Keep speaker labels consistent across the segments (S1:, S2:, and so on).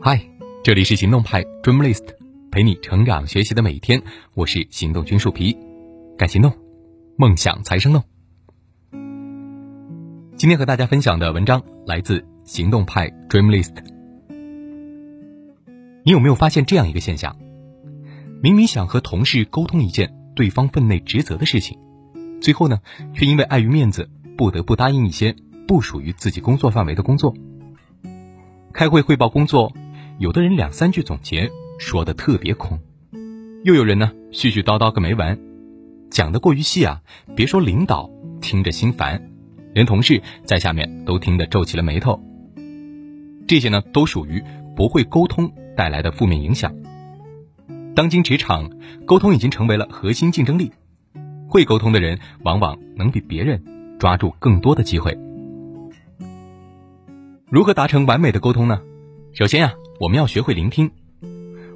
S1: 嗨，这里是行动派 Dreamlist，陪你成长学习的每一天。我是行动君树皮，敢行动，梦想才生动。今天和大家分享的文章来自行动派 Dreamlist。你有没有发现这样一个现象？明明想和同事沟通一件对方分内职责的事情，最后呢，却因为碍于面子，不得不答应一些不属于自己工作范围的工作。开会汇报工作。有的人两三句总结说的特别空，又有人呢絮絮叨叨个没完，讲的过于细啊，别说领导听着心烦，连同事在下面都听得皱起了眉头。这些呢都属于不会沟通带来的负面影响。当今职场，沟通已经成为了核心竞争力，会沟通的人往往能比别人抓住更多的机会。如何达成完美的沟通呢？首先呀。我们要学会聆听。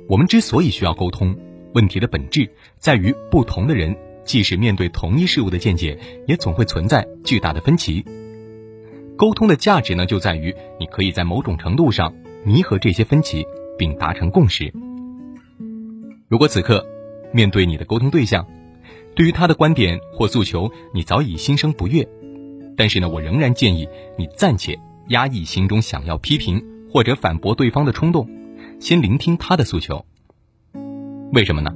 S1: 我们之所以需要沟通，问题的本质在于不同的人，即使面对同一事物的见解，也总会存在巨大的分歧。沟通的价值呢，就在于你可以在某种程度上弥合这些分歧，并达成共识。如果此刻面对你的沟通对象，对于他的观点或诉求，你早已心生不悦，但是呢，我仍然建议你暂且压抑心中想要批评。或者反驳对方的冲动，先聆听他的诉求。为什么呢？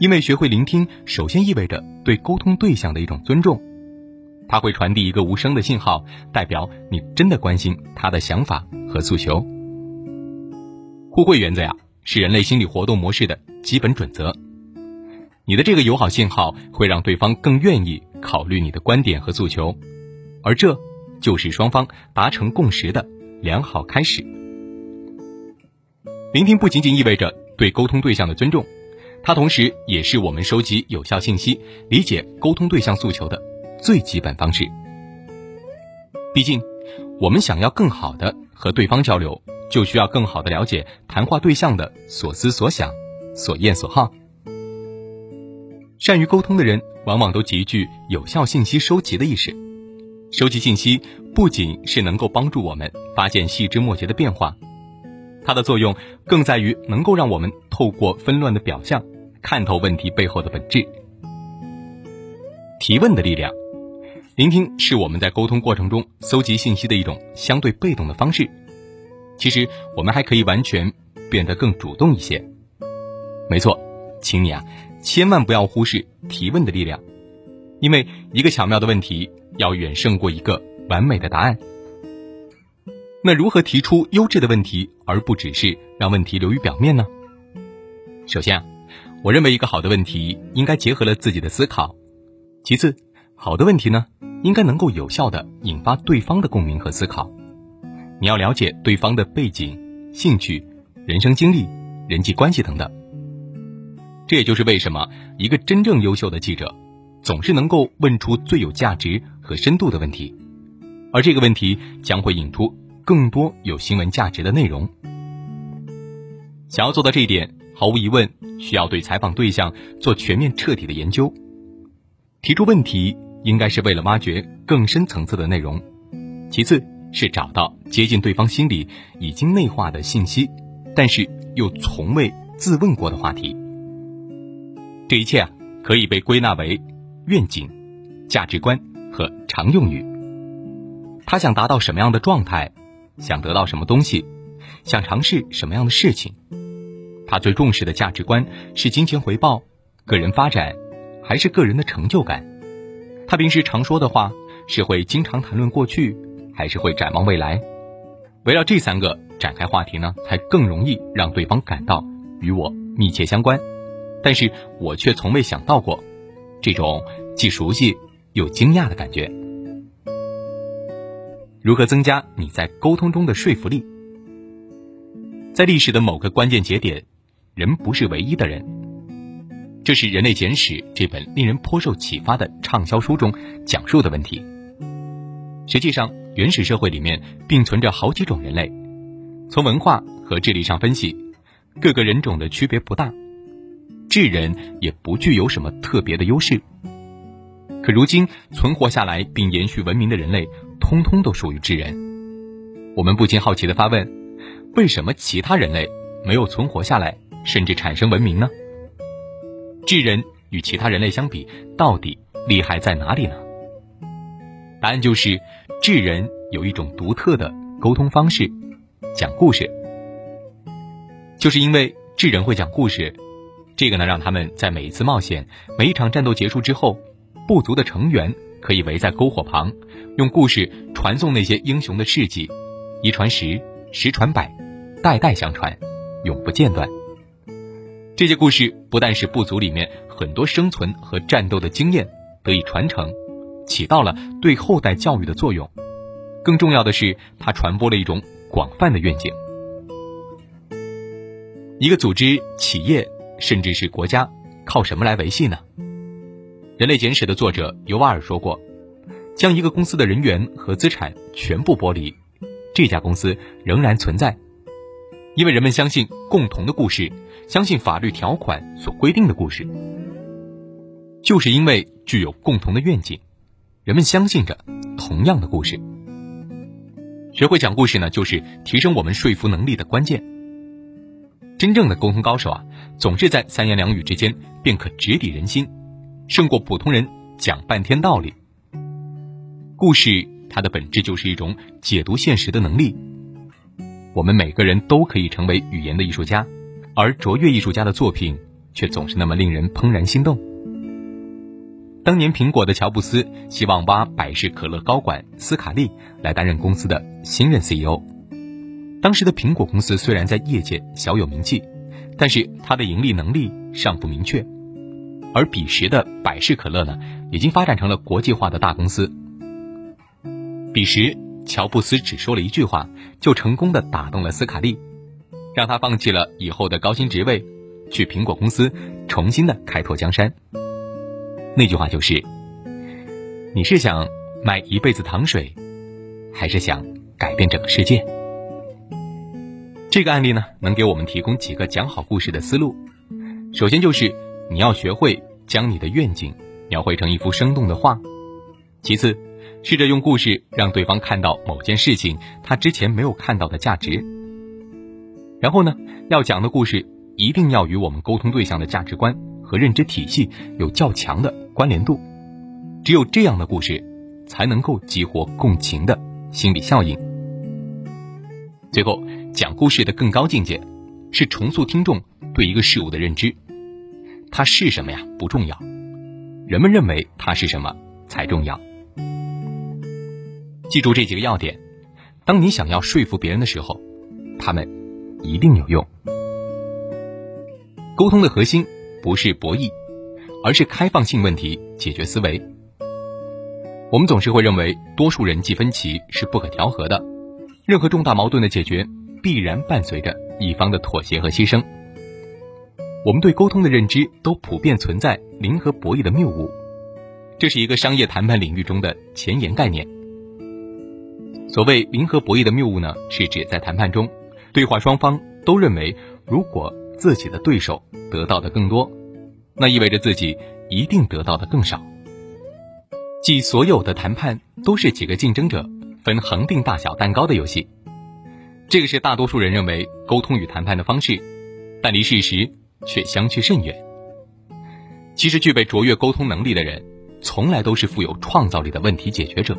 S1: 因为学会聆听，首先意味着对沟通对象的一种尊重，它会传递一个无声的信号，代表你真的关心他的想法和诉求。互惠原则呀，是人类心理活动模式的基本准则。你的这个友好信号会让对方更愿意考虑你的观点和诉求，而这就是双方达成共识的。良好开始。聆听不仅仅意味着对沟通对象的尊重，它同时也是我们收集有效信息、理解沟通对象诉求的最基本方式。毕竟，我们想要更好的和对方交流，就需要更好的了解谈话对象的所思所想、所厌所好。善于沟通的人，往往都极具有效信息收集的意识。收集信息不仅是能够帮助我们发现细枝末节的变化，它的作用更在于能够让我们透过纷乱的表象，看透问题背后的本质。提问的力量，聆听是我们在沟通过程中搜集信息的一种相对被动的方式。其实，我们还可以完全变得更主动一些。没错，请你啊，千万不要忽视提问的力量，因为一个巧妙的问题。要远胜过一个完美的答案。那如何提出优质的问题，而不只是让问题流于表面呢？首先啊，我认为一个好的问题应该结合了自己的思考。其次，好的问题呢，应该能够有效的引发对方的共鸣和思考。你要了解对方的背景、兴趣、人生经历、人际关系等等。这也就是为什么一个真正优秀的记者。总是能够问出最有价值和深度的问题，而这个问题将会引出更多有新闻价值的内容。想要做到这一点，毫无疑问需要对采访对象做全面彻底的研究。提出问题应该是为了挖掘更深层次的内容，其次是找到接近对方心里已经内化的信息，但是又从未自问过的话题。这一切啊，可以被归纳为。愿景、价值观和常用语。他想达到什么样的状态？想得到什么东西？想尝试什么样的事情？他最重视的价值观是金钱回报、个人发展，还是个人的成就感？他平时常说的话是会经常谈论过去，还是会展望未来？围绕这三个展开话题呢，才更容易让对方感到与我密切相关。但是我却从未想到过。这种既熟悉又惊讶的感觉。如何增加你在沟通中的说服力？在历史的某个关键节点，人不是唯一的人。这是《人类简史》这本令人颇受启发的畅销书中讲述的问题。实际上，原始社会里面并存着好几种人类，从文化和智力上分析，各个人种的区别不大。智人也不具有什么特别的优势，可如今存活下来并延续文明的人类，通通都属于智人。我们不禁好奇的发问：为什么其他人类没有存活下来，甚至产生文明呢？智人与其他人类相比，到底厉害在哪里呢？答案就是，智人有一种独特的沟通方式——讲故事。就是因为智人会讲故事，这个呢，让他们在每一次冒险、每一场战斗结束之后，部族的成员可以围在篝火旁，用故事传颂那些英雄的事迹，一传十，十传百，代代相传，永不间断。这些故事不但使部族里面很多生存和战斗的经验得以传承，起到了对后代教育的作用，更重要的是，它传播了一种广泛的愿景。一个组织、企业，甚至是国家，靠什么来维系呢？《人类简史》的作者尤瓦尔说过：“将一个公司的人员和资产全部剥离，这家公司仍然存在，因为人们相信共同的故事，相信法律条款所规定的故事。就是因为具有共同的愿景，人们相信着同样的故事。学会讲故事呢，就是提升我们说服能力的关键。”真正的沟通高手啊，总是在三言两语之间便可直抵人心，胜过普通人讲半天道理。故事它的本质就是一种解读现实的能力。我们每个人都可以成为语言的艺术家，而卓越艺术家的作品却总是那么令人怦然心动。当年苹果的乔布斯希望挖百事可乐高管斯卡利来担任公司的新任 CEO。当时的苹果公司虽然在业界小有名气，但是它的盈利能力尚不明确，而彼时的百事可乐呢，已经发展成了国际化的大公司。彼时，乔布斯只说了一句话，就成功的打动了斯卡利，让他放弃了以后的高薪职位，去苹果公司重新的开拓江山。那句话就是：“你是想卖一辈子糖水，还是想改变整个世界？”这个案例呢，能给我们提供几个讲好故事的思路。首先就是你要学会将你的愿景描绘成一幅生动的画。其次，试着用故事让对方看到某件事情他之前没有看到的价值。然后呢，要讲的故事一定要与我们沟通对象的价值观和认知体系有较强的关联度。只有这样的故事，才能够激活共情的心理效应。最后。讲故事的更高境界，是重塑听众对一个事物的认知。它是什么呀？不重要，人们认为它是什么才重要。记住这几个要点，当你想要说服别人的时候，他们一定有用。沟通的核心不是博弈，而是开放性问题解决思维。我们总是会认为多数人际分歧是不可调和的，任何重大矛盾的解决。必然伴随着一方的妥协和牺牲。我们对沟通的认知都普遍存在零和博弈的谬误，这是一个商业谈判领域中的前沿概念。所谓零和博弈的谬误呢，是指在谈判中，对话双方都认为，如果自己的对手得到的更多，那意味着自己一定得到的更少。即所有的谈判都是几个竞争者分恒定大小蛋糕的游戏。这个是大多数人认为沟通与谈判的方式，但离事实却相去甚远。其实，具备卓越沟通能力的人，从来都是富有创造力的问题解决者。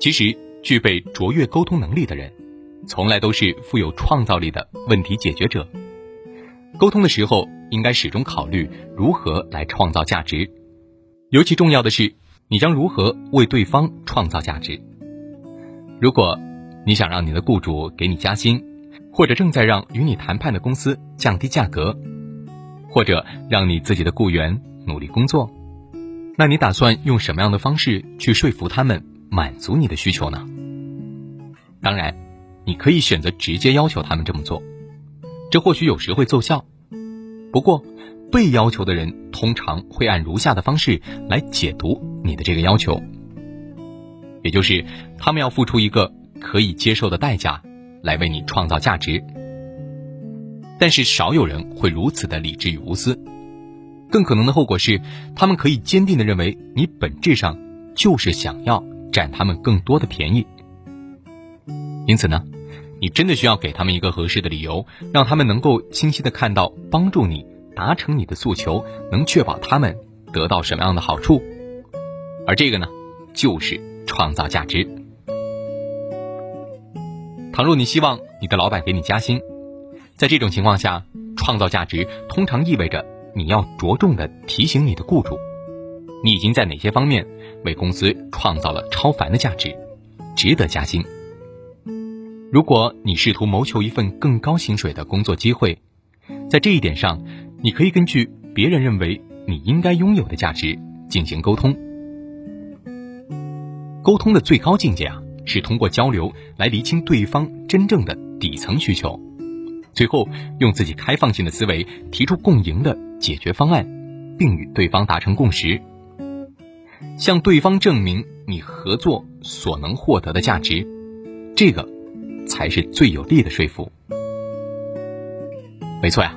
S1: 其实，具备卓越沟通能力的人，从来都是富有创造力的问题解决者。沟通的时候，应该始终考虑如何来创造价值，尤其重要的是，你将如何为对方创造价值。如果你想让你的雇主给你加薪，或者正在让与你谈判的公司降低价格，或者让你自己的雇员努力工作，那你打算用什么样的方式去说服他们满足你的需求呢？当然，你可以选择直接要求他们这么做，这或许有时会奏效。不过，被要求的人通常会按如下的方式来解读你的这个要求，也就是他们要付出一个。可以接受的代价，来为你创造价值。但是少有人会如此的理智与无私，更可能的后果是，他们可以坚定的认为你本质上就是想要占他们更多的便宜。因此呢，
S2: 你真的需要给他们一个合适的理由，让他们能够清晰的看到帮助你达成你的诉求，能确保他们得到什么样的好处。而这个呢，就是创造价值。倘若你希望你的老板给你加薪，在这种情况下，创造价值通常意味着你要着重的提醒你的雇主，你已经在哪些方面为公司创造了超凡的价值，值得加薪。如果你试图谋求一份更高薪水的工作机会，在这一点上，你可以根据别人认为你应该拥有的价值进行沟通。沟通的最高境界啊，是通过交流来厘清对方真正的底层需求，最后用自己开放性的思维提出共赢的解决方案，并与对方达成共识，向对方证明你合作所能获得的价值，这个。才是最有力的说服。没错呀，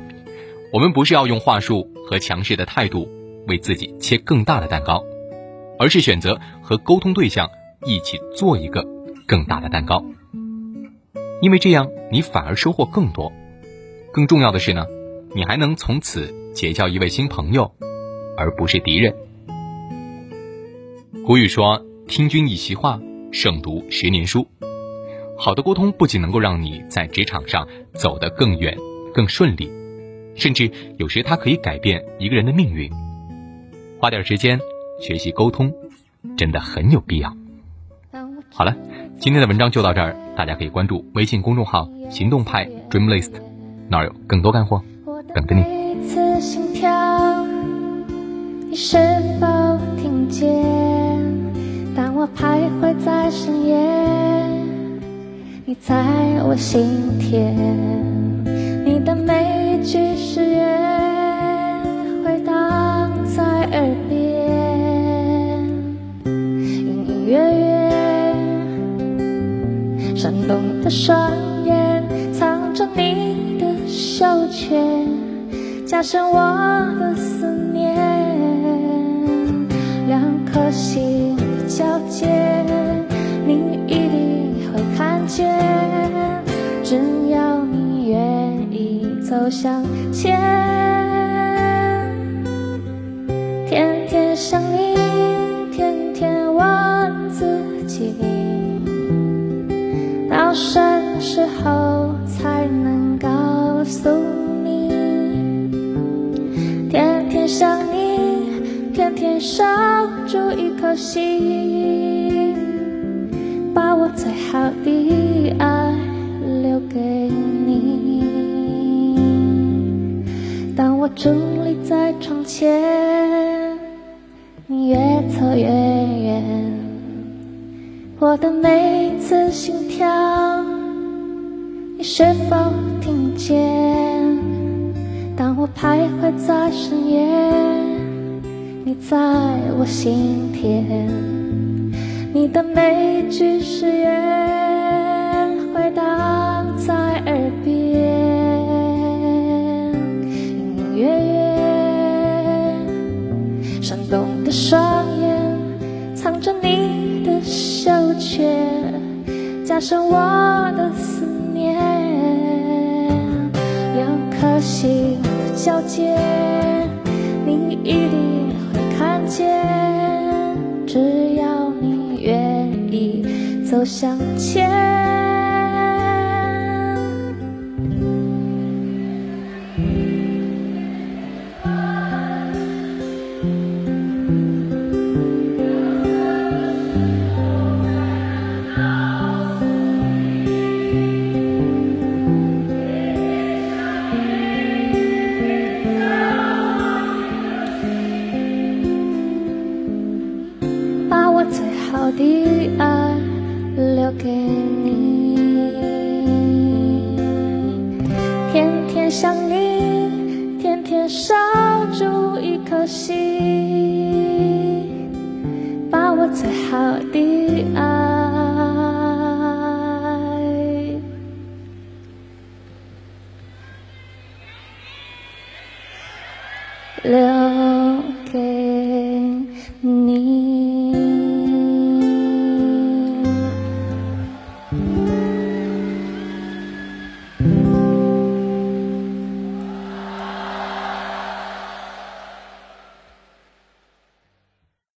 S2: 我们不是要用话术和强势的态度为自己切更大的蛋糕，而是选择和沟通对象一起做一个更大的蛋糕。因为这样，你反而收获更多。更重要的是呢，你还能从此结交一位新朋友，而不是敌人。古语说：“听君一席话，胜读十年书。”好的沟通不仅能够让你在职场上走得更远、更顺利，甚至有时它可以改变一个人的命运。花点时间学习沟通，真的很有必要。好了，今天的文章就到这儿，大家可以关注微信公众号“行动派 Dreamlist”，那儿有更多干货等着你。你是否听见？当我徘徊在深夜。你在我心田，的双眼藏着你的羞怯，加深我的思念，两颗心的交接，你一定会。看见，只要你愿意走向前，时候才能告诉你？天天想你，天天守住一颗心。把我最好的爱留给你。当我伫立在窗前，你越走越远。我的每一次心，你是否听见？当我徘徊在深夜，你在我心田。你的每一句誓言回荡在耳边，隐隐约约，闪动的双眼藏着你的羞怯，加深我的思心的交界，你一定会看见，只要你愿意。走向前。好的爱